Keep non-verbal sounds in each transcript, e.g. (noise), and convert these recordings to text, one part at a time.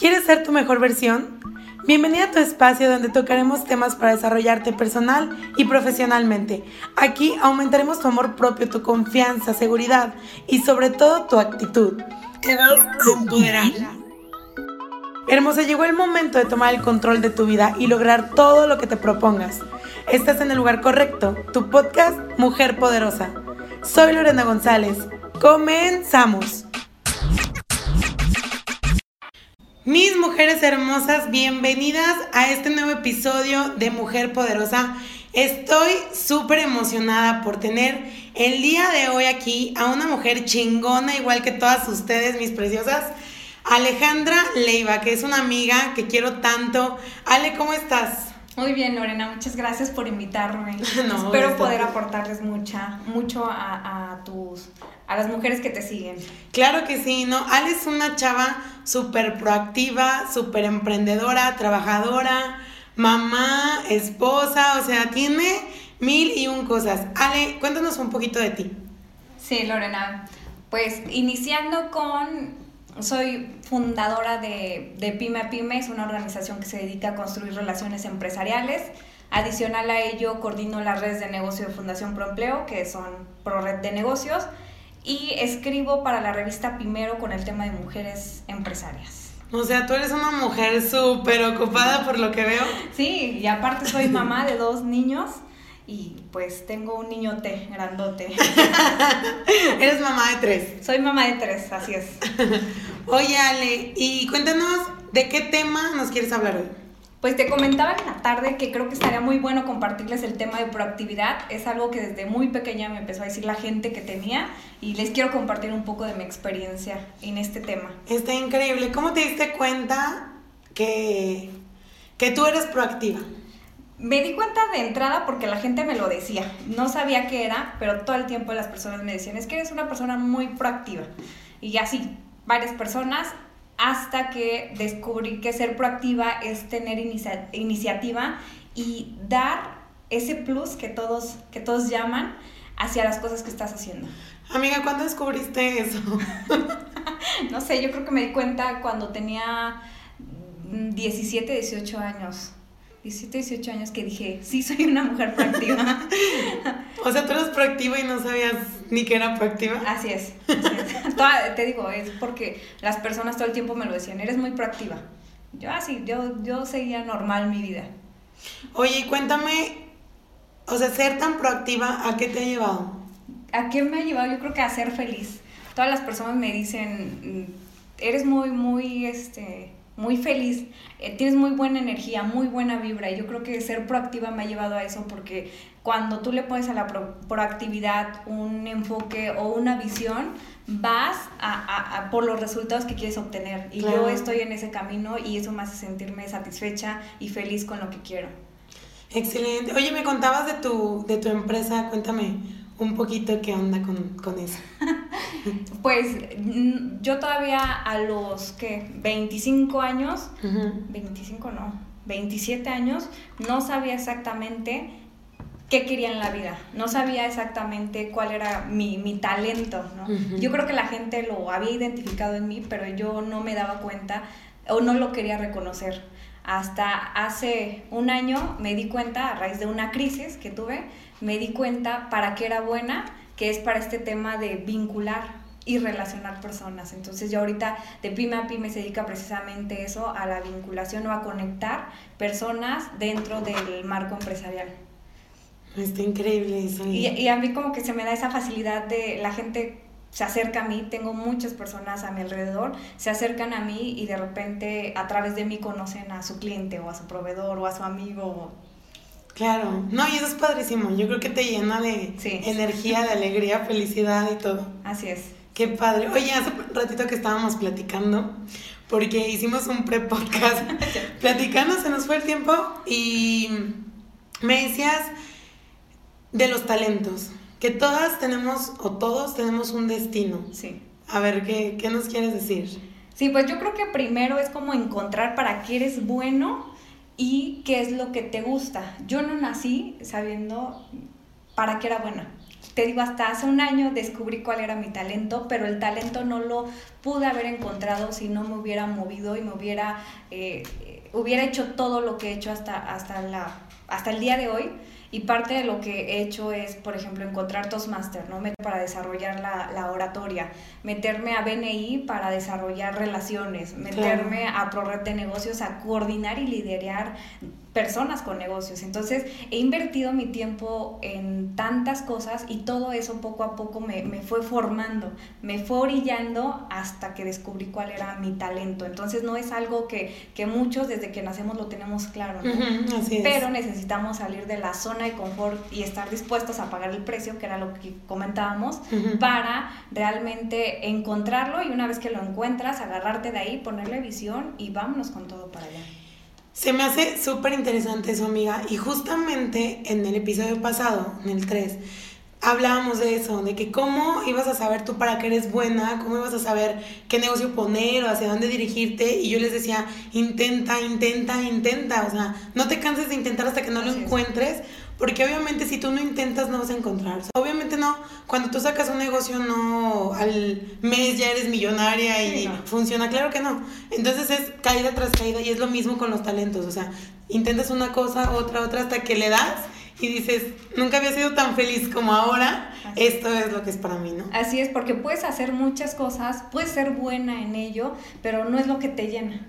¿Quieres ser tu mejor versión? Bienvenida a tu espacio donde tocaremos temas para desarrollarte personal y profesionalmente. Aquí aumentaremos tu amor propio, tu confianza, seguridad y sobre todo tu actitud. Te vas a empoderar. Hermosa, llegó el momento de tomar el control de tu vida y lograr todo lo que te propongas. Estás en el lugar correcto, tu podcast Mujer Poderosa. Soy Lorena González. Comenzamos. Mis mujeres hermosas, bienvenidas a este nuevo episodio de Mujer Poderosa. Estoy súper emocionada por tener el día de hoy aquí a una mujer chingona, igual que todas ustedes, mis preciosas. Alejandra Leiva, que es una amiga que quiero tanto. Ale, ¿cómo estás? Muy bien, Lorena, muchas gracias por invitarme. (laughs) Espero poder aportarles mucha, mucho a, a, tus, a las mujeres que te siguen. Claro que sí, ¿no? Ale es una chava súper proactiva, súper emprendedora, trabajadora, mamá, esposa, o sea, tiene mil y un cosas. Ale, cuéntanos un poquito de ti. Sí, Lorena, pues iniciando con soy fundadora de, de Pyme a Pyme, es una organización que se dedica a construir relaciones empresariales. Adicional a ello, coordino las redes de negocio de Fundación Proempleo, que son ProRed de Negocios, y escribo para la revista Primero con el tema de mujeres empresarias. O sea, tú eres una mujer súper ocupada por lo que veo. Sí, y aparte soy mamá de dos niños y pues tengo un niñote grandote. (laughs) Eres mamá de tres. Soy mamá de tres, así es. (laughs) Oye, Ale, y cuéntanos de qué tema nos quieres hablar hoy. Pues te comentaba en la tarde que creo que estaría muy bueno compartirles el tema de proactividad. Es algo que desde muy pequeña me empezó a decir la gente que tenía y les quiero compartir un poco de mi experiencia en este tema. Está increíble. ¿Cómo te diste cuenta que, que tú eres proactiva? Me di cuenta de entrada porque la gente me lo decía. No sabía qué era, pero todo el tiempo las personas me decían, es que eres una persona muy proactiva. Y así, varias personas, hasta que descubrí que ser proactiva es tener iniciativa y dar ese plus que todos, que todos llaman hacia las cosas que estás haciendo. Amiga, ¿cuándo descubriste eso? (laughs) no sé, yo creo que me di cuenta cuando tenía 17, 18 años. 17, 18 años que dije, sí, soy una mujer proactiva. (laughs) o sea, tú eres proactiva y no sabías ni que era proactiva. Así es. (laughs) te digo, es porque las personas todo el tiempo me lo decían, eres muy proactiva. Yo así, ah, yo, yo seguía normal mi vida. Oye, cuéntame, o sea, ser tan proactiva, ¿a qué te ha llevado? ¿A qué me ha llevado? Yo creo que a ser feliz. Todas las personas me dicen, mm, eres muy, muy, este, muy feliz, eh, tienes muy buena energía, muy buena vibra. Y yo creo que ser proactiva me ha llevado a eso porque cuando tú le pones a la proactividad un enfoque o una visión, vas a, por los resultados que quieres obtener. Y yo estoy en ese camino y eso me hace sentirme satisfecha y feliz con lo que quiero. Excelente. Oye, me contabas de tu, de tu empresa, cuéntame un poquito qué onda con, eso. (laughs) pues yo todavía a los que 25 años, 25 no, 27 años, no sabía exactamente qué quería en la vida, no sabía exactamente cuál era mi, talento, ¿no? Yo creo que la gente lo había identificado en mí, pero yo no me daba cuenta o no lo quería reconocer. Hasta hace un año me di cuenta, a raíz de una crisis que tuve, me di cuenta para qué era buena, que es para este tema de vincular y relacionar personas. Entonces yo ahorita de pyme a pyme se dedica precisamente eso, a la vinculación o a conectar personas dentro del marco empresarial. Está increíble eso. Y, y a mí como que se me da esa facilidad de la gente se acerca a mí, tengo muchas personas a mi alrededor, se acercan a mí y de repente a través de mí conocen a su cliente o a su proveedor o a su amigo Claro, no, y eso es padrísimo. Yo creo que te llena de energía, de alegría, felicidad y todo. Así es. Qué padre. Oye, hace un ratito que estábamos platicando, porque hicimos un pre-podcast, (laughs) platicando, se nos fue el tiempo y me decías de los talentos, que todas tenemos o todos tenemos un destino. Sí. A ver, ¿qué, qué nos quieres decir? Sí, pues yo creo que primero es como encontrar para qué eres bueno y qué es lo que te gusta. Yo no nací sabiendo para qué era buena. te digo, hasta hace un año descubrí cuál era mi talento, pero el talento no lo pude haber encontrado si no me hubiera movido y me hubiera, eh, hubiera hecho todo lo que he hecho hasta, hasta, la, hasta el día de hoy. Y parte de lo que he hecho es, por ejemplo, encontrar Toastmaster, ¿no? Para desarrollar la, la oratoria, meterme a BNI para desarrollar relaciones, meterme a ProRed de negocios a coordinar y liderar personas con negocios. Entonces he invertido mi tiempo en tantas cosas y todo eso poco a poco me, me, fue formando, me fue orillando hasta que descubrí cuál era mi talento. Entonces no es algo que, que muchos desde que nacemos lo tenemos claro, pero necesitamos salir de la zona de confort y estar dispuestos a pagar el precio, que era lo que comentábamos, para realmente encontrarlo y una vez que lo encuentras, agarrarte de ahí, ponerle visión y vámonos con todo para allá. Se me hace súper interesante eso, amiga. Y justamente en el episodio pasado, en el 3, hablábamos de eso, de que cómo ibas a saber tú para qué eres buena, cómo ibas a saber qué negocio poner o hacia dónde dirigirte. Y yo les decía, intenta, intenta, intenta. O sea, no te canses de intentar hasta que no lo encuentres, porque obviamente si tú no intentas no vas a encontrar. obviamente no, cuando tú sacas un negocio no al mes ya eres millonaria y funciona, claro que no. Entonces es caída tras caída y es lo mismo con los talentos, o sea, intentas una cosa, otra, otra hasta que le das y dices, nunca había sido tan feliz como ahora, esto es lo que es para mí, ¿no? Así es, porque puedes hacer muchas cosas, puedes ser buena en ello, pero no es lo que te llena,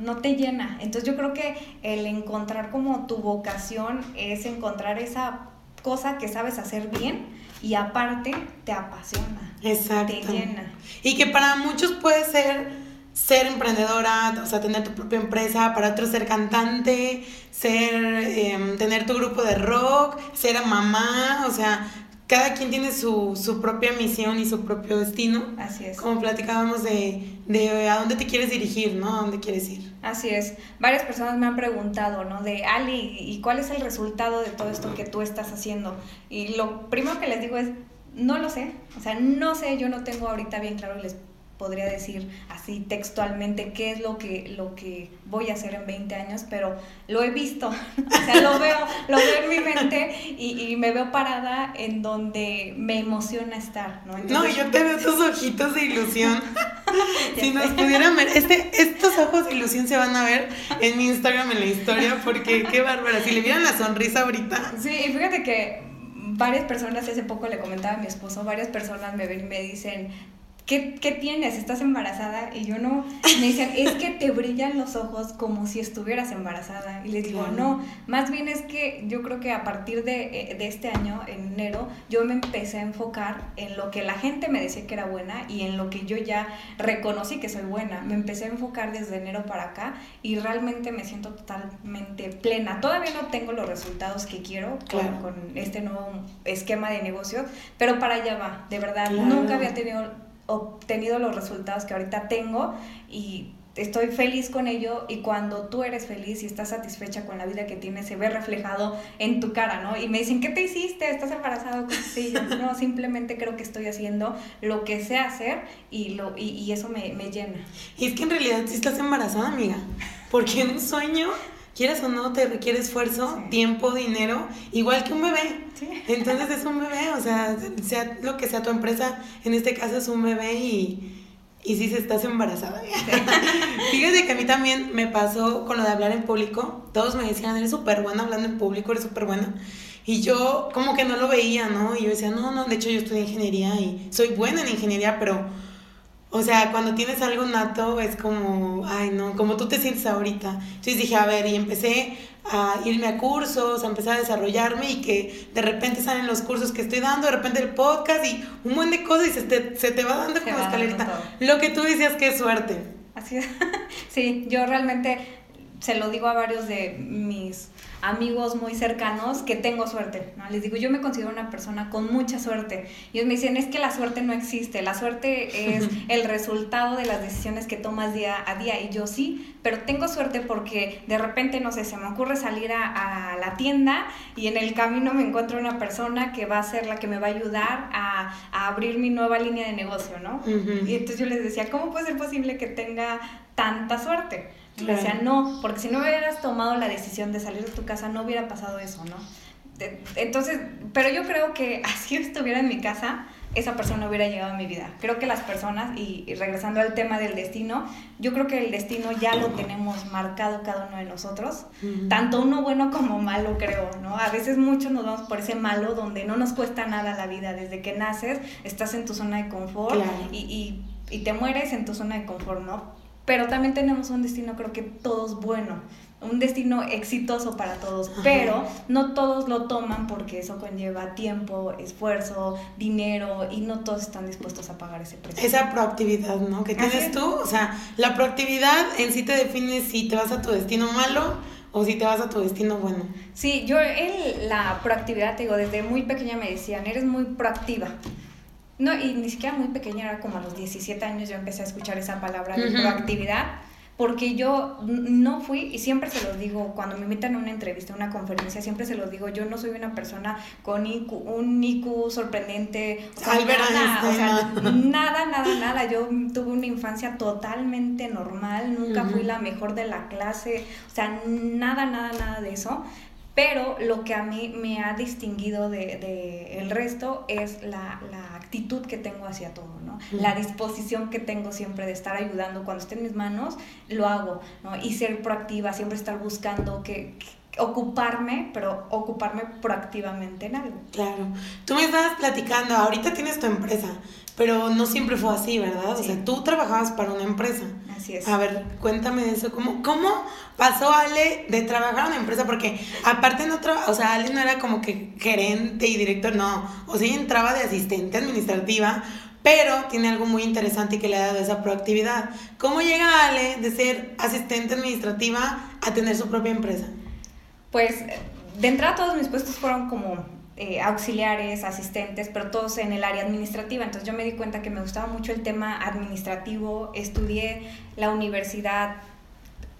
¿no? te llena. Entonces yo creo que el encontrar como tu vocación es encontrar esa cosa que sabes hacer bien y aparte te apasiona, Exacto. te llena. Y que para muchos puede ser ser emprendedora, o sea, tener tu propia empresa, para otros ser cantante, ser, em, tener tu grupo de rock, ser mamá, o sea, cada quien tiene su, su, propia misión y su propio destino. Así es. Como platicábamos de, de, a dónde te quieres dirigir, ¿no? A dónde quieres ir. Así es. Varias personas me han preguntado, ¿no? De Ali, ¿y cuál es el resultado de todo esto que tú estás haciendo? Y lo primero que les digo es, no lo sé. O sea, no sé, yo no tengo ahorita bien claro y les podría decir así textualmente qué es lo que, lo que voy a hacer en 20 años, pero lo he visto, (laughs) o sea, lo veo, lo veo en mi mente y, me veo parada en donde me emociona estar, ¿no? no, yo te veo (laughs) tus ojitos de ilusión. (laughs) si nos pudieran ver, este, estos ojos de ilusión se van a ver en mi Instagram en la historia, porque qué bárbara, si le vieran la sonrisa ahorita. Sí, y fíjate que varias personas, hace poco le comentaba a mi esposo, varias personas me ven y me dicen, ¿Qué, ¿qué, tienes? ¿Estás embarazada? Y yo no, me dicen, (laughs) es que te brillan los ojos como si estuvieras embarazada. Y les digo, no, más bien es que yo creo que a partir de, eh, de, este año, en enero, yo me empecé a enfocar en lo que la gente me decía que era buena y en lo que yo ya reconocí que soy buena. Me empecé a enfocar desde enero para acá y realmente me siento totalmente plena. Todavía no tengo los resultados que quiero con, este nuevo esquema de negocios, pero para allá va, de verdad. Nunca había tenido obtenido los resultados que ahorita tengo y estoy feliz con ello y cuando tú eres feliz y estás satisfecha con la vida que tienes se ve reflejado en tu cara, ¿no? Y me dicen, ¿qué te hiciste? ¿Estás embarazado? (laughs) Sí, no, simplemente creo que estoy haciendo lo que sé hacer y, lo, y, eso me, me, llena. Y es que en realidad sí estás embarazada, amiga, porque en un sueño quieres o no, te requiere esfuerzo, tiempo, dinero, igual que un bebé. Entonces es un bebé, o sea, sea lo que sea tu empresa, en este caso es un bebé y, y sí se estás embarazada. (laughs) Fíjate que a mí también me pasó con lo de hablar en público. Todos me decían, eres súper buena hablando en público, eres súper buena. Y yo como que no lo veía, ¿no? Y yo decía, no, no, de hecho yo estudié ingeniería y soy buena en ingeniería, pero o sea, cuando tienes algo nato es como, ay no, como tú te sientes ahorita. Entonces dije, a ver, y empecé a irme a cursos, a empezar a desarrollarme y que de repente salen los cursos que estoy dando, de repente el podcast y un buen de cosas y se te, se te va dando como escalerita. Lo que tú decías que es suerte. Así es. (laughs) sí, yo realmente se lo digo a varios de mis amigos muy cercanos que tengo suerte, ¿no? Les digo, yo me considero una persona con mucha suerte. Y ellos me dicen, es que la suerte no existe, la suerte es (laughs) el resultado de las decisiones que tomas día a día. Y yo sí, pero tengo suerte porque de repente, no sé, se me ocurre salir a, la tienda y en el camino me encuentro una persona que va a ser la que me va a ayudar a, abrir mi nueva línea de negocio, ¿no? Y entonces yo les decía, ¿cómo puede ser posible que tenga tanta suerte? Claro. Decía, no, porque si no hubieras tomado la decisión de salir de tu casa, no hubiera pasado eso, ¿no? entonces, pero yo creo que (laughs) así estuviera en mi casa, esa persona hubiera llegado a mi vida. Creo que las personas, y, regresando al tema del destino, yo creo que el destino ya lo tenemos marcado cada uno de nosotros, tanto uno bueno como malo, creo, ¿no? A veces muchos nos vamos por ese malo donde no nos cuesta nada la vida, desde que naces estás en tu zona de confort y, y, y te mueres en tu zona de confort, ¿no? Pero también tenemos un destino, creo que todos bueno un destino exitoso para todos, pero no todos lo toman porque eso conlleva tiempo, esfuerzo, dinero y no todos están dispuestos a pagar ese precio. Esa proactividad, ¿no? Que tienes tú, o sea, la proactividad en sí te define si te vas a tu destino malo o si te vas a tu destino bueno. Sí, yo en la proactividad, te digo, desde muy pequeña me decían, eres muy proactiva. No, y ni siquiera muy pequeña, era como a los 17 años yo empecé a escuchar esa palabra de proactividad porque yo no fui, y siempre se los digo, cuando me invitan a una entrevista, a una conferencia, siempre se los digo, yo no soy una persona con un IQ sorprendente, o sea, nada, o sea, nada, nada, nada, yo tuve una infancia totalmente normal, nunca fui la mejor de la clase, o sea, nada, nada, nada de eso, pero lo que a mí me ha distinguido de, de el resto es la, la, actitud que tengo hacia todo, ¿no? La disposición que tengo siempre de estar ayudando. Cuando esté en mis manos, lo hago, ¿no? Y ser proactiva, siempre estar buscando que, ocuparme, pero ocuparme proactivamente en algo. Claro. Tú me estabas platicando, ahorita tienes tu empresa, pero no siempre fue así, ¿verdad? O sea, tú trabajabas para una empresa. Así es. A ver, cuéntame de eso. ¿Cómo, cómo pasó Ale de trabajar en una empresa? Porque aparte no o sea, Ale no era como que gerente y director, no. O sea, entraba de asistente administrativa, pero tiene algo muy interesante que le ha dado esa proactividad. ¿Cómo llega Ale de ser asistente administrativa a tener su propia empresa? Pues de entrada todos mis puestos fueron como eh, auxiliares, asistentes, pero todos en el área administrativa. Entonces yo me di cuenta que me gustaba mucho el tema administrativo, estudié la universidad,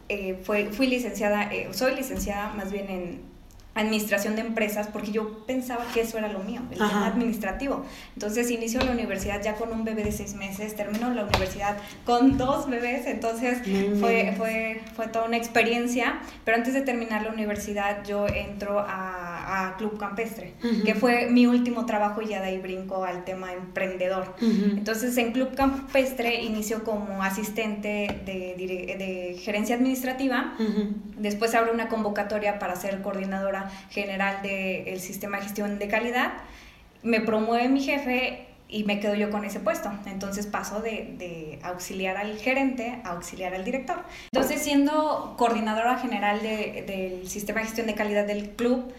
eh, fue, fui licenciada, eh, soy licenciada más bien en administración de empresas porque yo pensaba que eso era lo mío, el tema administrativo. Entonces inicio la universidad ya con un bebé de seis meses, termino la universidad con dos bebés, entonces fue, fue, fue toda una experiencia, pero antes de terminar la universidad yo entro a, Club Campestre, que fue mi último trabajo y ya de ahí brinco al tema emprendedor. Entonces en Club Campestre inicio como asistente de, de gerencia administrativa, después abro una convocatoria para ser coordinadora general del sistema de gestión de calidad, me promueve mi jefe y me quedo yo con ese puesto. Entonces paso de, auxiliar al gerente a auxiliar al director. Entonces siendo coordinadora general del sistema de gestión de calidad del club,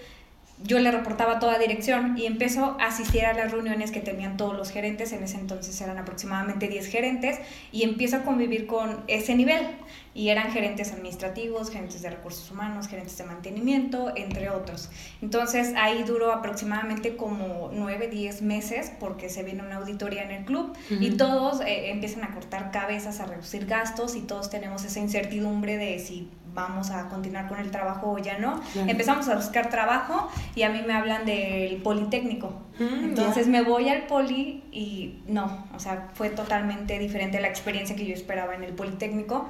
yo le reportaba toda dirección y empezó a asistir a las reuniones que tenían todos los gerentes, en ese entonces eran aproximadamente 10 gerentes, y empiezo a convivir con ese nivel. Y eran gerentes administrativos, gerentes de recursos humanos, gerentes de mantenimiento, entre otros. Entonces ahí duró aproximadamente como 9, 10 meses porque se viene una auditoría en el club y todos eh, empiezan a cortar cabezas, a reducir gastos y todos tenemos esa incertidumbre de si vamos a continuar con el trabajo o ya no. Empezamos a buscar trabajo y a mí me hablan del Politécnico. Mm, Entonces me voy al Poli y no, o sea, fue totalmente diferente la experiencia que yo esperaba en el Politécnico.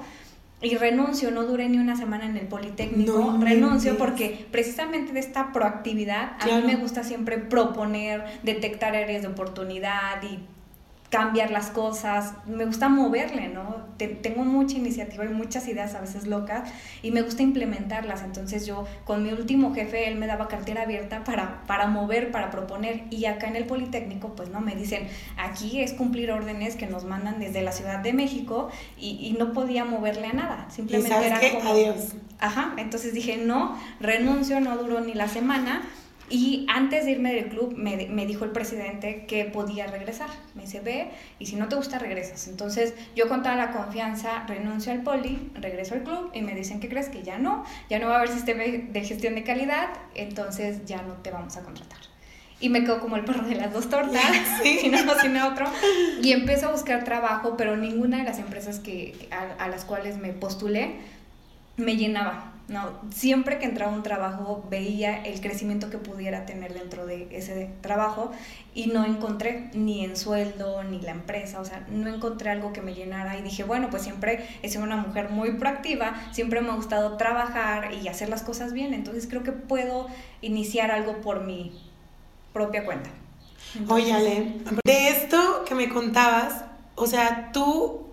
Y renuncio, no duré ni una semana en el Politécnico, renuncio porque precisamente de esta proactividad, a mí me gusta siempre proponer, detectar áreas de oportunidad y cambiar las cosas, me gusta moverle, ¿no? tengo mucha iniciativa y muchas ideas a veces locas y me gusta implementarlas. Entonces yo con mi último jefe, él me daba cartera abierta para, para mover, para proponer y acá en el Politécnico, pues no, me dicen, aquí es cumplir órdenes que nos mandan desde la Ciudad de México y, y no podía moverle a nada. Simplemente era como... Adiós. Ajá, entonces dije, no, renuncio, no duró ni la semana y antes de irme del club me, me, dijo el presidente que podía regresar. Me dice, ve, y si no te gusta, regresas. Entonces yo con toda la confianza renuncio al poli, regreso al club y me dicen, ¿qué crees? Que ya no, ya no va a haber sistema de gestión de calidad, entonces ya no te vamos a contratar. Y me quedo como el perro de las dos tortas, (laughs) ¿Sí? (laughs) si no, si otro. Y empiezo a buscar trabajo, pero ninguna de las empresas que, a, a las cuales me postulé me llenaba. No, siempre que entraba a un trabajo veía el crecimiento que pudiera tener dentro de ese trabajo y no encontré ni en sueldo ni la empresa, o sea, no encontré algo que me llenara y dije, bueno, pues siempre he sido una mujer muy proactiva, siempre me ha gustado trabajar y hacer las cosas bien, entonces creo que puedo iniciar algo por mi propia cuenta. Oye, Ale, de esto que me contabas, o sea, tú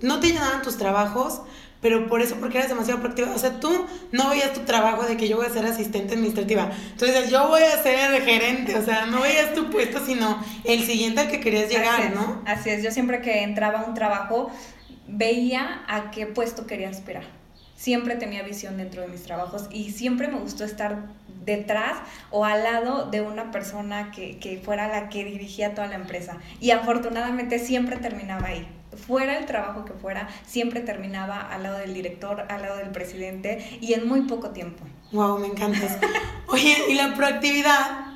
no te llenaban tus trabajos, pero por eso, porque eras demasiado proactiva. O sea, tú no veías tu trabajo de que yo voy a ser asistente administrativa. Entonces, yo voy a ser gerente. O sea, no veías tu puesto, sino el siguiente al que querías llegar, ¿no? Así es. Yo siempre que entraba a un trabajo, veía a qué puesto quería aspirar. Siempre tenía visión dentro de mis trabajos y siempre me gustó estar detrás o al lado de una persona que, que fuera la que dirigía toda la empresa. Y afortunadamente siempre terminaba ahí fuera el trabajo que fuera, siempre terminaba al lado del director, al lado del presidente y en muy poco tiempo. Wow, me encantas. Oye, y la proactividad,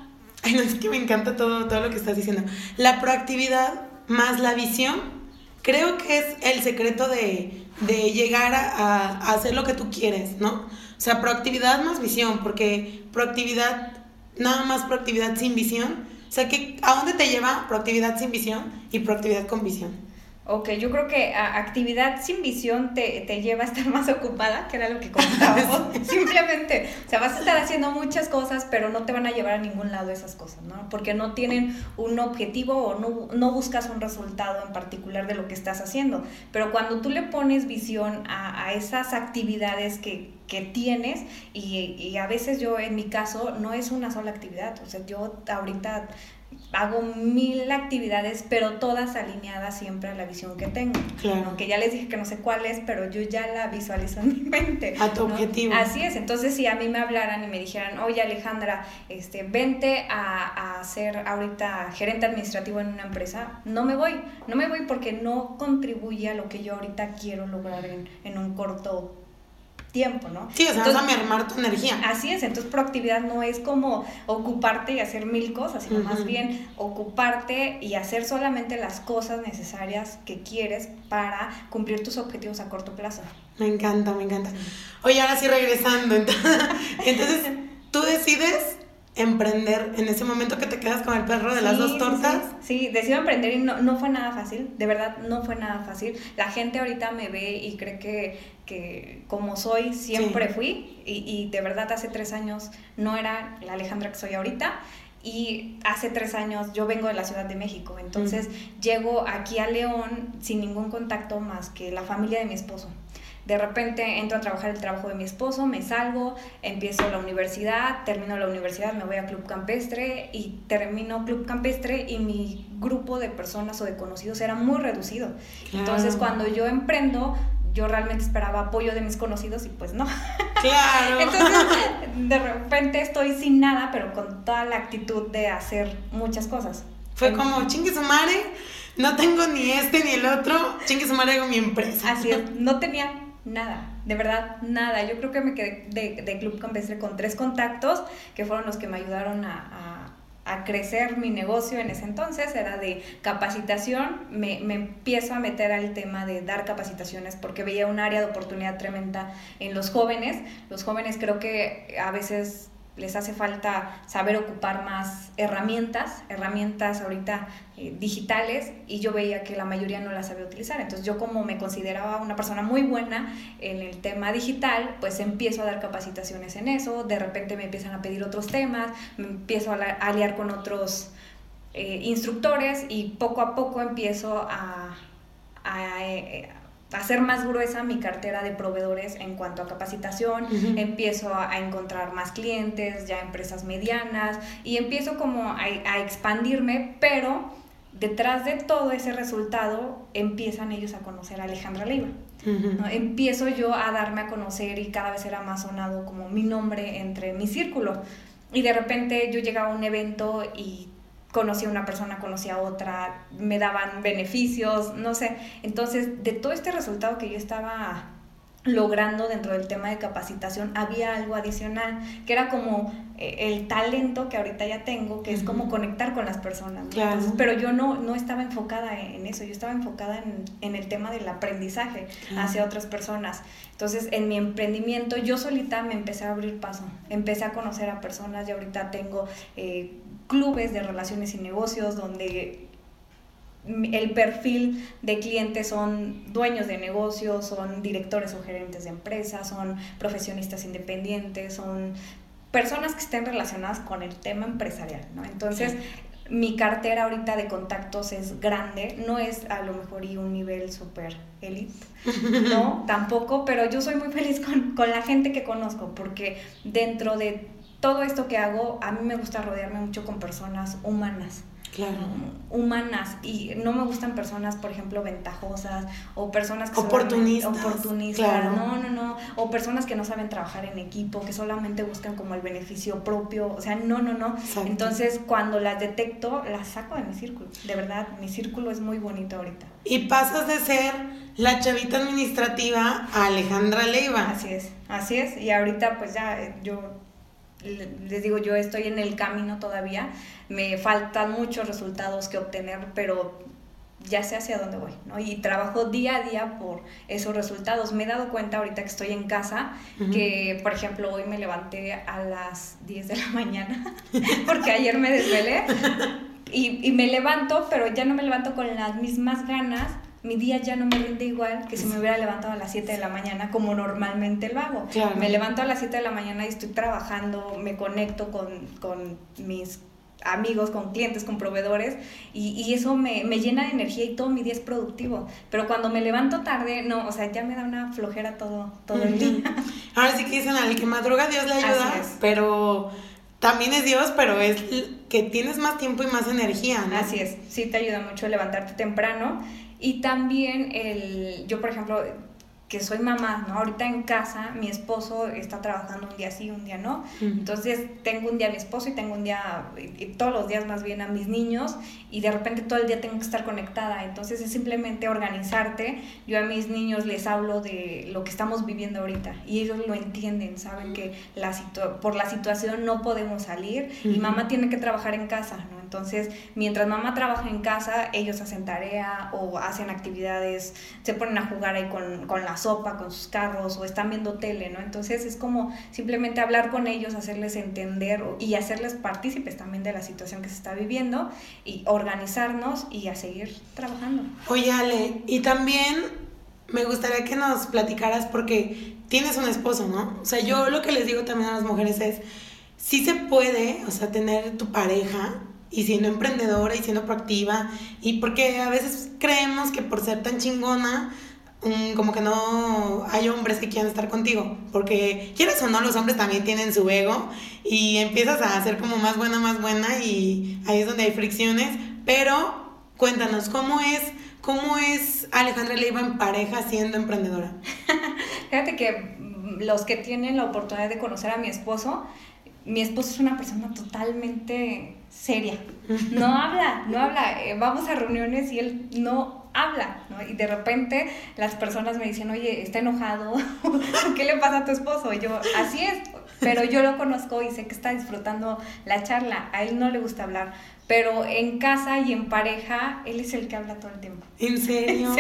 ay, no, es que me encanta todo, todo lo que estás diciendo. La proactividad más la visión, creo que es el secreto de, de llegar a, a, hacer lo que tú quieres, ¿no? O sea, proactividad más visión, porque proactividad, nada más proactividad sin visión. O sea, que, ¿a dónde te lleva proactividad sin visión y proactividad con visión? Ok, yo creo que actividad sin visión te, te, lleva a estar (laughs) más ocupada, que era lo que comentábamos. (laughs) Simplemente, o sea, vas a estar haciendo muchas cosas, pero no te van a llevar a ningún lado esas cosas, ¿no? Porque no tienen un objetivo o no, no buscas un resultado en particular de lo que estás haciendo. Pero cuando tú le pones visión a, a esas actividades que, que tienes y, y, a veces yo en mi caso no es una sola actividad, o sea, yo ahorita hago mil actividades, pero todas alineadas siempre a la visión que tengo. Claro. Que ya les dije que no sé cuál es, pero yo ya la visualizo en mi (laughs) mente. A tu objetivo. Así es. Entonces, si a mí me hablaran y me dijeran, oye Alejandra, este, vente a, a ser ahorita gerente administrativo en una empresa, no me voy. No me voy porque no contribuye a lo que yo ahorita quiero lograr en, en un corto tiempo, ¿no? Sí, o sea, vas a mermar tu energía. Así es, entonces proactividad no es como ocuparte y hacer mil cosas, sino más bien ocuparte y hacer solamente las cosas necesarias que quieres para cumplir tus objetivos a corto plazo. Me encanta, me encanta. Oye, ahora sí regresando, (laughs) entonces tú decides emprender en ese momento que te quedas con el perro de las dos tortas? Sí, sí, decido emprender y no, no, fue nada fácil, de verdad no fue nada fácil. La gente ahorita me ve y cree que, que como soy siempre fui y, y, de verdad hace tres años no era la Alejandra que soy ahorita. Y hace tres años yo vengo de la Ciudad de México, entonces llego aquí a León sin ningún contacto más que la familia de mi esposo. De repente entro a trabajar el trabajo de mi esposo, me salgo, empiezo la universidad, termino la universidad, me voy a Club Campestre y termino Club Campestre y mi grupo de personas o de conocidos era muy reducido. Entonces cuando yo emprendo, yo realmente esperaba apoyo de mis conocidos y pues no. Claro. (laughs) Entonces, de repente estoy sin nada, pero con toda la actitud de hacer muchas cosas. Fue como, chingue su madre, no tengo ni este ni el otro, chingue su madre con mi empresa. Así es, (laughs) no tenía nada, de verdad, nada. Yo creo que me quedé de, de Club Campestre con tres contactos que fueron los que me ayudaron a, a, a, crecer mi negocio en ese entonces. Era de capacitación. Me, me empiezo a meter al tema de dar capacitaciones porque veía un área de oportunidad tremenda en los jóvenes. Los jóvenes creo que a veces les hace falta saber ocupar más herramientas, herramientas ahorita eh, digitales, y yo veía que la mayoría no las sabía utilizar. Entonces yo como me consideraba una persona muy buena en el tema digital, pues empiezo a dar capacitaciones en eso, de repente me empiezan a pedir otros temas, me empiezo a, aliar con otros eh, instructores y poco a poco empiezo a, eh, hacer más gruesa mi cartera de proveedores en cuanto a capacitación, uh -huh. empiezo a, a, encontrar más clientes, ya empresas medianas, y empiezo como a, a, expandirme, pero detrás de todo ese resultado empiezan ellos a conocer a Alejandra Leiva. Uh -huh. ¿no? Empiezo yo a darme a conocer y cada vez era más sonado como mi nombre entre mi círculo. Y de repente yo llegaba a un evento y conocí a una persona, conocí a otra, me daban beneficios, no sé. Entonces, de todo este resultado que yo estaba logrando dentro del tema de capacitación había algo adicional, que era como eh, el talento que ahorita ya tengo, que es como conectar con las personas. pero yo no, no estaba enfocada en eso, yo estaba enfocada en, en el tema del aprendizaje hacia otras personas. Entonces, en mi emprendimiento, yo solita me empecé a abrir paso, empecé a conocer a personas y ahorita tengo eh, clubes de relaciones y negocios donde el perfil de clientes son dueños de negocios, son directores o gerentes de empresas, son profesionistas independientes, son personas que estén relacionadas con el tema empresarial, ¿no? Entonces, mi cartera ahorita de contactos es grande, no es a lo mejor y un nivel súper elite, (laughs) no, tampoco, pero yo soy muy feliz con, con la gente que conozco, porque dentro de todo esto que hago, a mí me gusta rodearme mucho con personas humanas claro. humanas y no me gustan personas, por ejemplo, ventajosas o personas que oportunistas, oportunistas, no, no, no, o personas que no saben trabajar en equipo, que solamente buscan como el beneficio propio, o sea, no, no, no. Entonces, cuando las detecto, las saco de mi círculo. De verdad, mi círculo es muy bonito ahorita. Y pasas de ser la chavita administrativa a Alejandra Leiva. Así es, así es. Y ahorita pues ya eh, yo les digo, yo estoy en el camino todavía, me faltan muchos resultados que obtener, pero ya sé hacia dónde voy, ¿no? Y trabajo día a día por esos resultados. Me he dado cuenta ahorita que estoy en casa que, por ejemplo, hoy me levanté a las 10 de la mañana (laughs) porque ayer me desvelé y, y me levanto, pero ya no me levanto con las mismas ganas mi día ya no me rinde igual que si me hubiera levantado a las 7 de la mañana como normalmente lo hago. Me levanto a las 7 de la mañana y estoy trabajando, me conecto con, con mis amigos, con clientes, con proveedores, y, y eso me, me, llena de energía y todo mi día es productivo. Pero cuando me levanto tarde, no, o sea, ya me da una flojera todo, todo el día. (laughs) Ahora sí que dicen, al que madruga Dios le ayuda, pero también es Dios, pero es que tienes más tiempo y más energía, ¿no? Así es, sí te ayuda mucho levantarte temprano y también el, yo por ejemplo, que soy mamá, ¿no? Ahorita en casa mi esposo está trabajando un día sí, un día no. Entonces tengo un día a mi esposo y tengo un día, y todos los días más bien a mis niños y de repente todo el día tengo que estar conectada. Entonces es simplemente organizarte. Yo a mis niños les hablo de lo que estamos viviendo ahorita y ellos lo entienden, saben que la por la situación no podemos salir y mamá tiene que trabajar en casa, ¿no? Entonces, mientras mamá trabaja en casa, ellos hacen tarea o hacen actividades, se ponen a jugar ahí con, con la sopa, con sus carros o están viendo tele, ¿no? Entonces es como simplemente hablar con ellos, hacerles entender y hacerles partícipes también de la situación que se está viviendo y organizarnos y a seguir trabajando. Oye, Ale, y también me gustaría que nos platicaras porque tienes un esposo, ¿no? O sea, yo lo que les digo también a las mujeres es, sí se puede, o sea, tener tu pareja y siendo emprendedora y siendo proactiva y porque a veces creemos que por ser tan chingona mm, como que no hay hombres que quieran estar contigo porque quieres o no los hombres también tienen su ego y empiezas a ser como más buena más buena y ahí es donde hay fricciones pero cuéntanos cómo es cómo es Alejandra Leiva en pareja siendo emprendedora (laughs) fíjate que los que tienen la oportunidad de conocer a mi esposo mi esposo es una persona totalmente seria. No habla, no habla. Eh, vamos a reuniones y él no habla, ¿no? Y de repente las personas me dicen, oye, está enojado, (laughs) ¿qué le pasa a tu esposo? Y yo, así es, pero yo lo conozco y sé que está disfrutando la charla. A él no le gusta hablar, pero en casa y en pareja, él es el que habla todo el tiempo. ¿En (laughs) serio?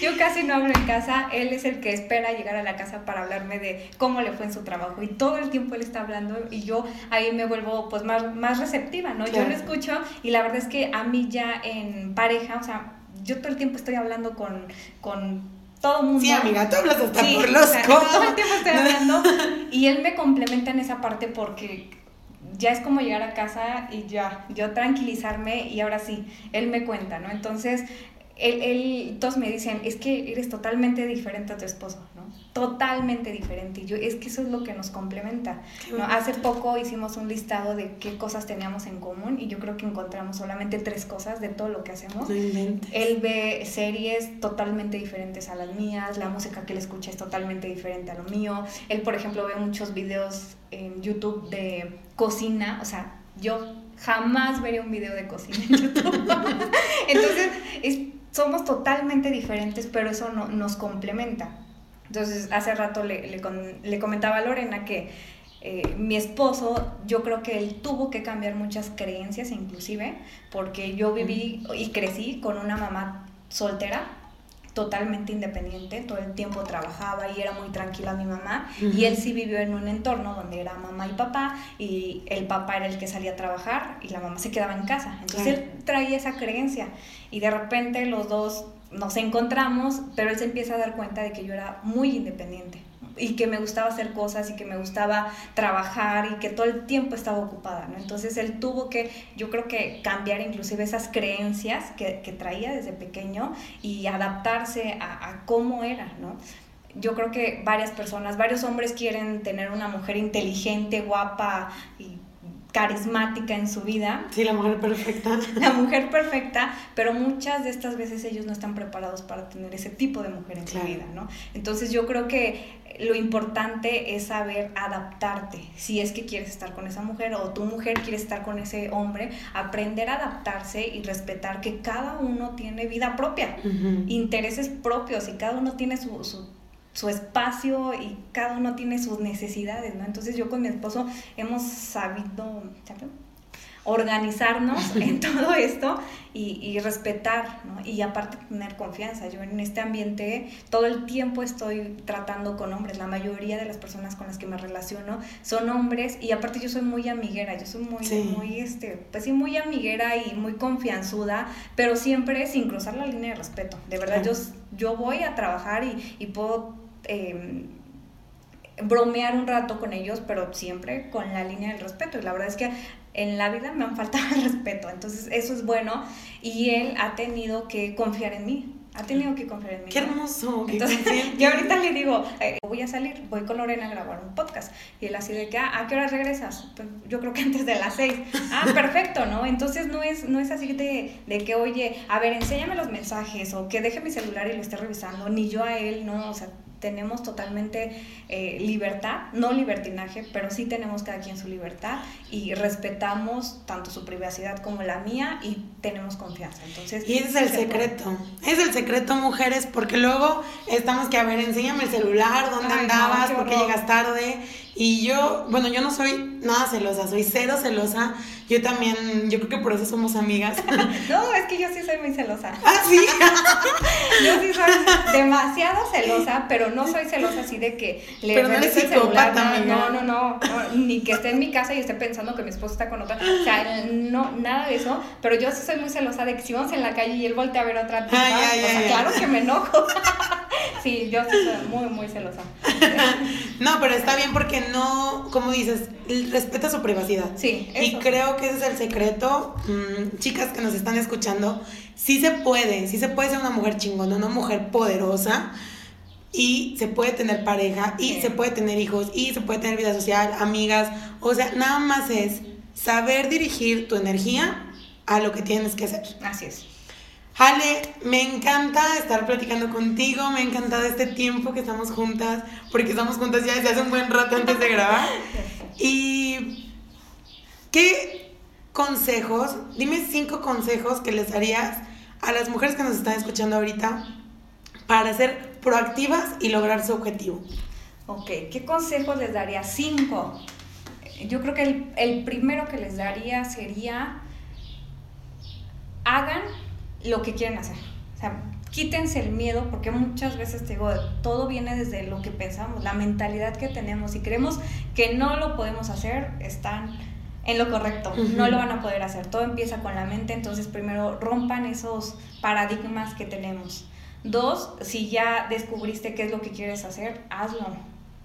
Yo casi no hablo en casa, él es el que espera llegar a la casa para hablarme de cómo le fue en su trabajo y todo el tiempo él está hablando y yo ahí me vuelvo pues más, más receptiva, ¿no? Yo lo escucho y la verdad es que a mí ya en pareja, o sea, yo todo el tiempo estoy hablando con, con todo el mundo. Sí, amiga, tú hablas hasta por los Todo el tiempo estoy hablando (laughs) y él me complementa en esa parte porque ya es como llegar a casa y ya, yo tranquilizarme y ahora sí, él me cuenta, ¿no? Entonces, él, él, todos me dicen, es que eres totalmente diferente a tu esposo, ¿no? Totalmente diferente. Y yo, es que eso es lo que nos complementa. ¿no? Hace poco hicimos un listado de qué cosas teníamos en común y yo creo que encontramos solamente tres cosas de todo lo que hacemos. él ve series totalmente diferentes a las mías, la música que él escucha es totalmente diferente a lo mío. Él, por ejemplo, ve muchos videos en YouTube de cocina, o sea, yo jamás vería un video de cocina en YouTube. (laughs) Entonces, somos totalmente diferentes, pero eso no, nos complementa. Entonces, hace rato le, le, comentaba a Lorena que eh, mi esposo, yo creo que él tuvo que cambiar muchas creencias inclusive, porque yo viví y crecí con una mamá soltera, totalmente independiente, todo el tiempo trabajaba y era muy tranquila mi mamá, y él sí vivió en un entorno donde era mamá y papá, y el papá era el que salía a trabajar y la mamá se quedaba en casa. Entonces él traía esa creencia y de repente los dos nos encontramos, pero él se empieza a dar cuenta de que yo era muy independiente y que me gustaba hacer cosas y que me gustaba trabajar y que todo el tiempo estaba ocupada, ¿no? Entonces él tuvo que, yo creo que cambiar inclusive esas creencias que, que traía desde pequeño y adaptarse a, a cómo era, ¿no? yo creo que varias personas, varios hombres quieren tener una mujer inteligente, guapa y carismática en su vida. Sí, la mujer perfecta. (laughs) La mujer perfecta, pero muchas de estas veces ellos no están preparados para tener ese tipo de mujer en su vida, ¿no? Entonces yo creo que lo importante es saber adaptarte. Si es que quieres estar con esa mujer o tu mujer quiere estar con ese hombre, aprender a adaptarse y respetar que cada uno tiene vida propia, intereses propios y cada uno tiene su, su su espacio y cada uno tiene sus necesidades, ¿no? Entonces yo con mi esposo hemos sabido organizarnos (laughs) en todo esto y, y, respetar, ¿no? Y aparte tener confianza. Yo en este ambiente todo el tiempo estoy tratando con hombres. La mayoría de las personas con las que me relaciono son hombres y aparte yo soy muy amiguera. Yo soy muy, muy, este, pues sí, muy amiguera y muy confianzuda, pero siempre sin cruzar la línea de respeto. De verdad, yo, yo voy a trabajar y, y puedo Em, bromear un rato con ellos, pero siempre con la línea del respeto. Y la verdad es que en la vida me han faltado (laughs) el respeto, entonces eso es bueno y él ha tenido que confiar en mí. Ha tenido que confiar en mí. Qué hermoso. Entonces, (laughs) yo ahorita le digo, eh, voy a salir, voy con Lorena a grabar un podcast. Y él así de que, ah, ¿a qué hora regresas? Pues, yo creo que antes de las seis. Ah, (laughs) perfecto, ¿no? Entonces no es, no es así de, de que, oye, a ver, enséñame los mensajes o que deje mi celular y lo esté revisando, ni yo a él, no, o sea, tenemos totalmente eh, libertad, no libertinaje, pero sí tenemos cada quien su libertad y respetamos tanto su privacidad como la mía y tenemos confianza. Entonces, y ese es el secreto, es el secreto mujeres, porque luego estamos que, a ver, enséñame el celular, dónde andabas, por qué llegas tarde. Y yo, bueno, yo no soy nada celosa, soy cero celosa. Yo también, yo creo que por eso somos amigas. (laughs) no, es que yo sí soy muy celosa. Ah, sí. (laughs) yo sí soy demasiado celosa, pero no soy celosa así de que le no el celular. No, no, no, ni que esté en mi casa y esté pensando que mi esposo está con otra. O sea, no, nada de eso. Pero yo sí soy muy celosa de que si vamos en la calle y él voltea a ver a otra tipa, o sea, claro que me enojo. (laughs) sí, yo sí soy muy, muy celosa. (laughs) no, pero está bien porque no, como dices, respeta su privacidad. Sí. Y creo que ese es el secreto. Mm, chicas que nos están escuchando, sí se puede, sí se puede ser una mujer chingona, una mujer poderosa. Y se puede tener pareja, y se puede tener hijos, y se puede tener vida social, amigas. O sea, nada más es saber dirigir tu energía a lo que tienes que hacer. Así es. Ale, me encanta estar platicando contigo, me ha encantado este tiempo que estamos juntas, porque estamos juntas ya desde hace un buen rato antes de grabar. Y, ¿qué consejos, dime cinco consejos que les darías a las mujeres que nos están escuchando ahorita para ser proactivas y lograr su objetivo? Ok, ¿qué consejos les daría? Cinco. Yo creo que el, el primero que les daría sería, hagan lo que quieren hacer. O sea, quítense el miedo, porque muchas veces te digo, todo viene desde lo que pensamos, la mentalidad que tenemos. y creemos que no lo podemos hacer, están en lo correcto, no lo van a poder hacer. Todo empieza con la mente, entonces primero rompan esos paradigmas que tenemos. Dos, si ya descubriste qué es lo que quieres hacer, hazlo,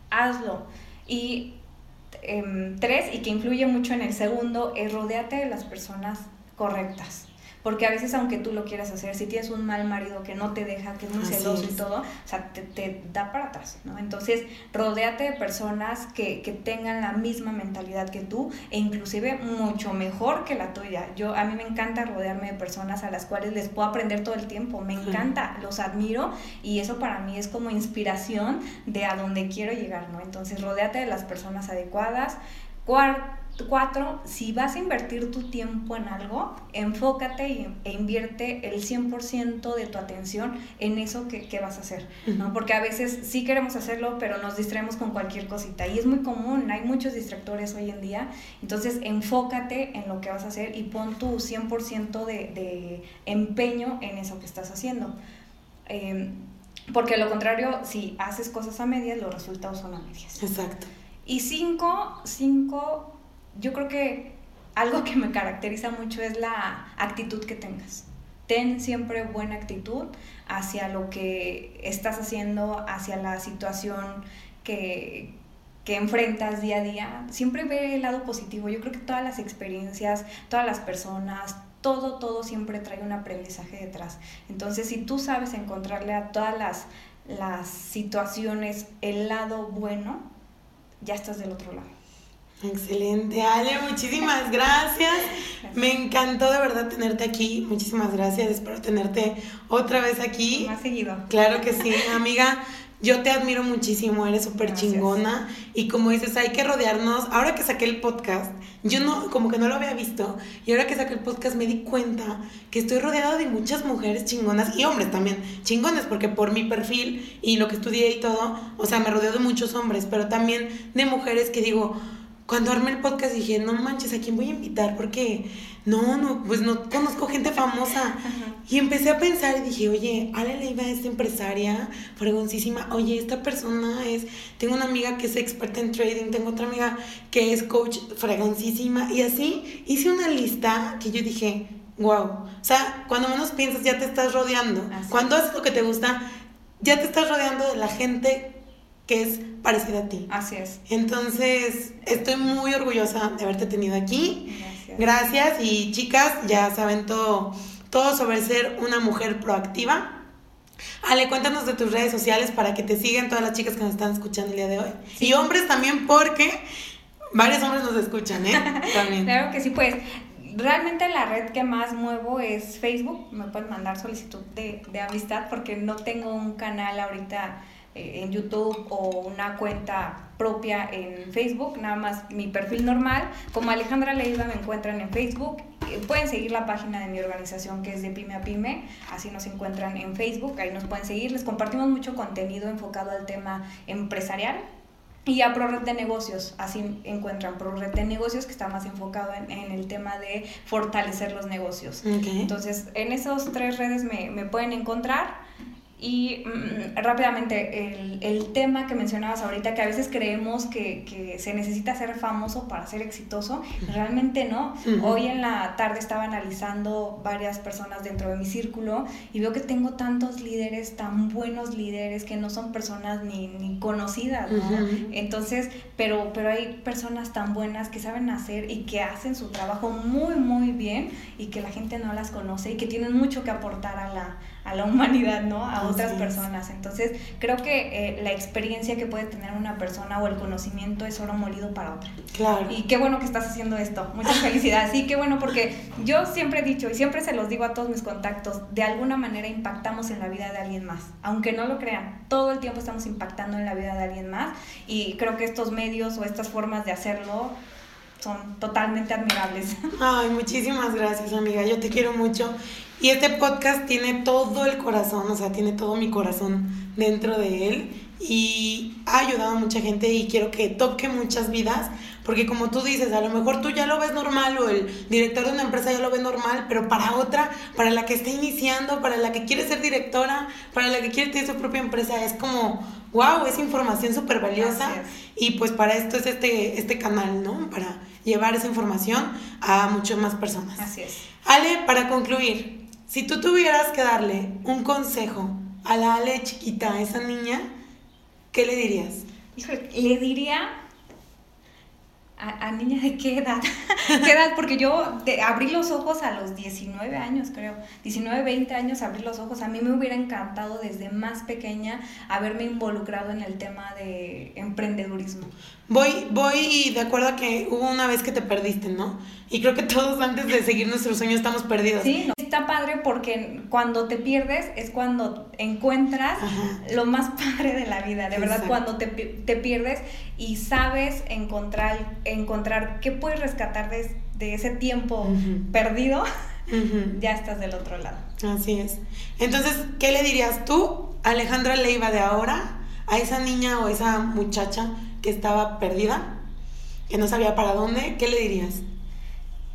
hazlo. Y em, tres, y que influye mucho en el segundo, es rodearte de las personas correctas. Porque a veces, aunque tú lo quieras hacer, si tienes un mal marido que no te deja, que es muy celoso y todo, o sea, te, da para atrás, ¿no? Entonces, rodéate de personas que, que, tengan la misma mentalidad que tú e inclusive mucho mejor que la tuya. Yo, a mí me encanta rodearme de personas a las cuales les puedo aprender todo el tiempo. Me encanta, los admiro y eso para mí es como inspiración de a dónde quiero llegar, ¿no? Entonces, rodéate de las personas adecuadas. Cuarto, Cuatro, si vas a invertir tu tiempo en algo, enfócate e invierte el 100% de tu atención en eso que, vas a hacer, ¿no? Porque a veces sí queremos hacerlo, pero nos distraemos con cualquier cosita. Y es muy común, hay muchos distractores hoy en día. Entonces, enfócate en lo que vas a hacer y pon tu 100% de, de empeño en eso que estás haciendo. Em, porque lo contrario, si haces cosas a medias, los resultados son a medias. Exacto. Y cinco, cinco yo creo que algo que me caracteriza mucho es la actitud que tengas. Ten siempre buena actitud hacia lo que estás haciendo, hacia la situación que, que enfrentas día a día. Siempre ve el lado positivo. Yo creo que todas las experiencias, todas las personas, todo, todo siempre trae un aprendizaje detrás. Entonces, si tú sabes encontrarle a todas las, las situaciones el lado bueno, ya estás del otro lado. Excelente, Ale, muchísimas gracias. Me encantó de verdad tenerte aquí. Muchísimas gracias. Espero tenerte otra vez aquí. Más seguido. Claro que sí, amiga. Yo te admiro muchísimo, eres súper chingona. Y como dices, hay que rodearnos. Ahora que saqué el podcast, yo no, como que no lo había visto. Y ahora que saqué el podcast me di cuenta que estoy rodeada de muchas mujeres chingonas y hombres también chingones, porque por mi perfil y lo que estudié y todo, o sea, me rodeo de muchos hombres, pero también de mujeres que digo, cuando armé el podcast dije, no manches, ¿a quién voy a invitar? Porque no, no, pues no conozco gente famosa. (laughs) Y empecé a pensar y dije, oye, Ale Leiva es empresaria, fregoncísima. Oye, esta persona es, tengo una amiga que es experta en trading, tengo otra amiga que es coach fregoncísima. Y así hice una lista que yo dije, wow. O sea, cuando menos piensas ya te estás rodeando. Cuando haces lo que te gusta, ya te estás rodeando de la gente que es parecida a ti. Así es. Entonces, estoy muy orgullosa de haberte tenido aquí. Gracias. Gracias y chicas, ya saben todo, todo sobre ser una mujer proactiva. Ale, cuéntanos de tus redes sociales para que te sigan todas las chicas que nos están escuchando el día de hoy. Y hombres también porque varios hombres nos escuchan, ¿eh? (laughs) También. claro que sí, pues realmente la red que más muevo es Facebook. Me pueden mandar solicitud de, de amistad porque no tengo un canal ahorita eh, en YouTube o una cuenta propia en Facebook, nada más mi perfil normal. Como Alejandra Leiva me encuentran en Facebook. Eh, pueden seguir la página de mi organización que es de Pyme a Pyme, así nos encuentran en Facebook, ahí nos pueden seguir. Les compartimos mucho contenido enfocado al tema empresarial. Y a ProRed de Negocios, así encuentran ProRed de Negocios, que está más enfocado en, el tema de fortalecer los negocios. Entonces, en esas tres redes me, me pueden encontrar. Y mm, rápidamente, el, el, tema que mencionabas ahorita, que a veces creemos que, que, se necesita ser famoso para ser exitoso, realmente no. Hoy en la tarde estaba analizando varias personas dentro de mi círculo y veo que tengo tantos líderes, tan buenos líderes, que no son personas ni, ni conocidas, ¿no? Entonces, pero, pero hay personas tan buenas que saben hacer y que hacen su trabajo muy, muy bien y que la gente no las conoce y que tienen mucho que aportar a la, a la humanidad, ¿no? A otras personas. Entonces, creo que eh, la experiencia que puede tener una persona o el conocimiento es oro molido para otra. Claro. Y qué bueno que estás haciendo esto. Muchas (laughs) felicidades. Sí, qué bueno porque yo siempre he dicho y siempre se los digo a todos mis contactos, de alguna manera impactamos en la vida de alguien más. Aunque no lo crean, todo el tiempo estamos impactando en la vida de alguien más y creo que estos medios o estas formas de hacerlo son totalmente admirables. Ay, muchísimas gracias, amiga. Yo te quiero mucho. Y este podcast tiene todo el corazón, o sea, tiene todo mi corazón dentro de él. Y ha ayudado a mucha gente y quiero que toque muchas vidas. Porque como tú dices, a lo mejor tú ya lo ves normal o el director de una empresa ya lo ve normal, pero para otra, para la que está iniciando, para la que quiere ser directora, para la que quiere tener su propia empresa, es como, wow, es información súper valiosa. Y pues para esto es este, este canal, ¿no? Para llevar esa información a muchas más personas. Así es. Ale, para concluir, si tú tuvieras que darle un consejo a la Ale chiquita, a esa niña, ¿qué le dirías? Le diría ¿A, niña de qué edad? (laughs) ¿Qué edad? Porque yo abrí los ojos a los 19 años, creo. 19, 20 años abrí los ojos. A mí me hubiera encantado desde más pequeña haberme involucrado en el tema de emprendedurismo. Voy, voy de acuerdo a que hubo una vez que te perdiste, ¿no? Y creo que todos antes de seguir nuestros sueños estamos perdidos. Sí, está padre porque cuando te pierdes es cuando encuentras lo más padre de la vida. De verdad, cuando te, te pierdes y sabes encontrar encontrar qué puedes rescatar de, de ese tiempo perdido, (laughs) ya estás del otro lado. Así es. Entonces, ¿qué le dirías tú, Alejandra Leiva de ahora, a esa niña o esa muchacha que estaba perdida, que no sabía para dónde? ¿Qué le dirías?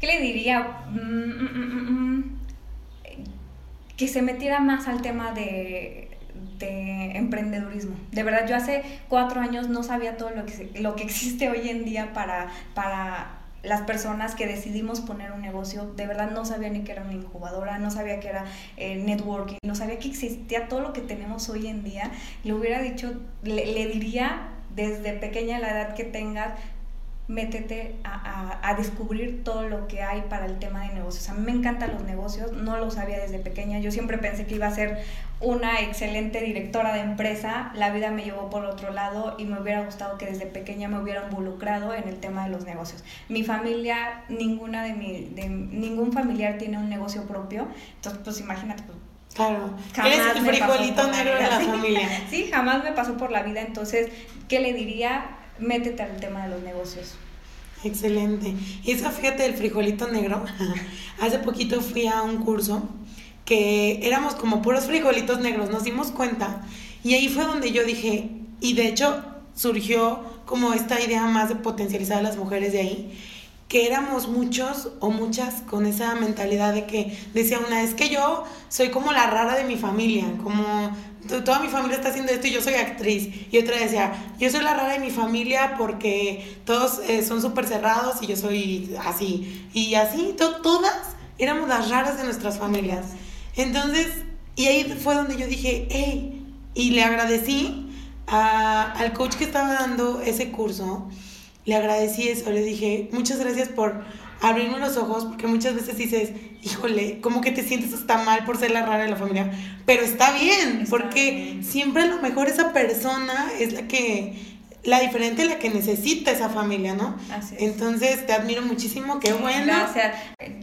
¿Qué le diría? Mm, mm, mm, que se metiera más al tema de, emprendedurismo. De verdad, yo hace cuatro años no sabía todo lo que, lo que existe hoy en día para, para las personas que decidimos poner un negocio, de verdad no sabía ni que era una incubadora, no sabía que era eh, networking, no sabía que existía todo lo que tenemos hoy en día. Le hubiera dicho, le diría desde pequeña la edad que tengas, métete a, descubrir todo lo que hay para el tema de negocios. A mí me encantan los negocios, no lo sabía desde pequeña. Yo siempre pensé que iba a ser una excelente directora de empresa. La vida me llevó por otro lado y me hubiera gustado que desde pequeña me hubiera involucrado en el tema de los negocios. Mi familia, ninguna de mi, de, ningún familiar tiene un negocio propio. Entonces, pues imagínate, pues, Claro, eres el frijolito negro de la familia. (laughs) Sí, jamás me pasó por la vida. Entonces, ¿qué le diría? métete al tema de los negocios. Excelente. Y eso, fíjate, el frijolito negro. (laughs) Hace poquito fui a un curso que éramos como puros frijolitos negros, nos dimos cuenta. Y ahí fue donde yo dije, y de hecho surgió como esta idea más de potencializar a las mujeres de ahí que éramos muchos o muchas con esa mentalidad de que decía una, es que yo soy como la rara de mi familia, como toda mi familia está haciendo esto y yo soy actriz. Y otra decía, yo soy la rara de mi familia porque todos eh, son súper cerrados y yo soy así. Y así, todas éramos las raras de nuestras familias. Entonces, y ahí fue donde yo dije, hey, y le agradecí al coach que estaba dando ese curso le agradecí eso, le dije, muchas gracias por abrirme los ojos, porque muchas veces dices, híjole, como que te sientes hasta mal por ser la rara de la familia, pero está bien, porque siempre a lo mejor esa persona es la que, la diferente, la que necesita esa familia, ¿no? Así es. Entonces, te admiro muchísimo, qué bueno. Gracias.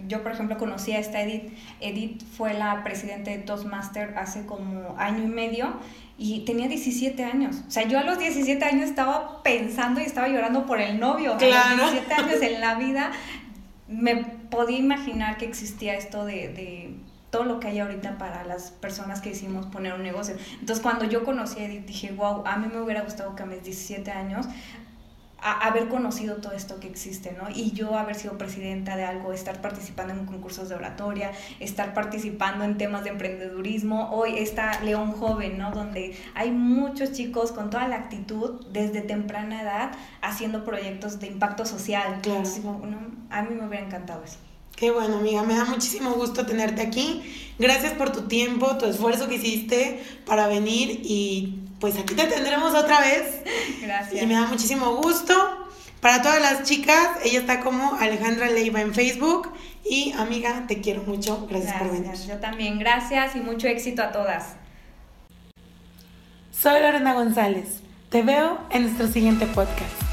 Yo, por ejemplo, conocí a esta Edith. Edith fue la presidenta de Toastmaster hace como año y medio y tenía 17 años. O sea, yo a los 17 años estaba pensando y estaba llorando por el novio. A los 17 años (laughs) en la vida me podía imaginar que existía esto de, de todo lo que hay ahorita para las personas que decidimos poner un negocio. Entonces, cuando yo conocí a Edith, dije, wow, a mí me hubiera gustado que a mis 17 años haber conocido todo esto que existe, ¿no? Y yo haber sido presidenta de algo, estar participando en concursos de oratoria, estar participando en temas de emprendedurismo. Hoy está León Joven, ¿no? Donde hay muchos chicos con toda la actitud desde temprana edad haciendo proyectos de impacto social. Claro. a mí me hubiera encantado eso. Qué bueno, amiga, me da muchísimo gusto tenerte aquí. Gracias por tu tiempo, tu esfuerzo que hiciste para venir y pues aquí te tendremos otra vez. Gracias. Y me da muchísimo gusto. Para todas las chicas, ella está como Alejandra Leiva en Facebook. Y amiga, te quiero mucho. Gracias, por venir. Yo también, gracias y mucho éxito a todas. Soy Lorena González. Te veo en nuestro siguiente podcast.